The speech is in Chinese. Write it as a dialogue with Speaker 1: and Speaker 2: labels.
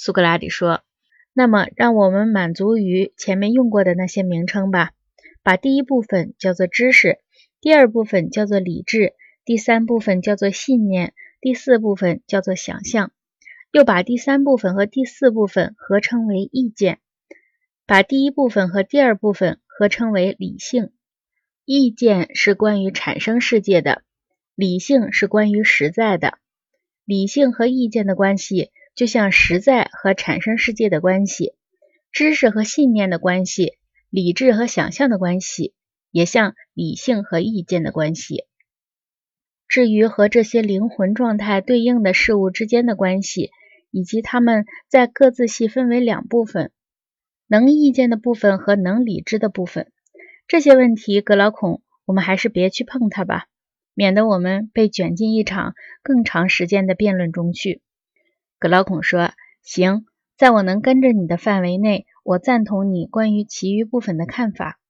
Speaker 1: 苏格拉底说：“那么，让我们满足于前面用过的那些名称吧。把第一部分叫做知识，第二部分叫做理智，第三部分叫做信念，第四部分叫做想象。又把第三部分和第四部分合称为意见，把第一部分和第二部分合称为理性。意见是关于产生世界的，理性是关于实在的。理性和意见的关系。”就像实在和产生世界的关系，知识和信念的关系，理智和想象的关系，也像理性和意见的关系。至于和这些灵魂状态对应的事物之间的关系，以及它们在各自细分为两部分：能意见的部分和能理智的部分，这些问题，格老孔，我们还是别去碰它吧，免得我们被卷进一场更长时间的辩论中去。格老孔说：“行，在我能跟着你的范围内，我赞同你关于其余部分的看法。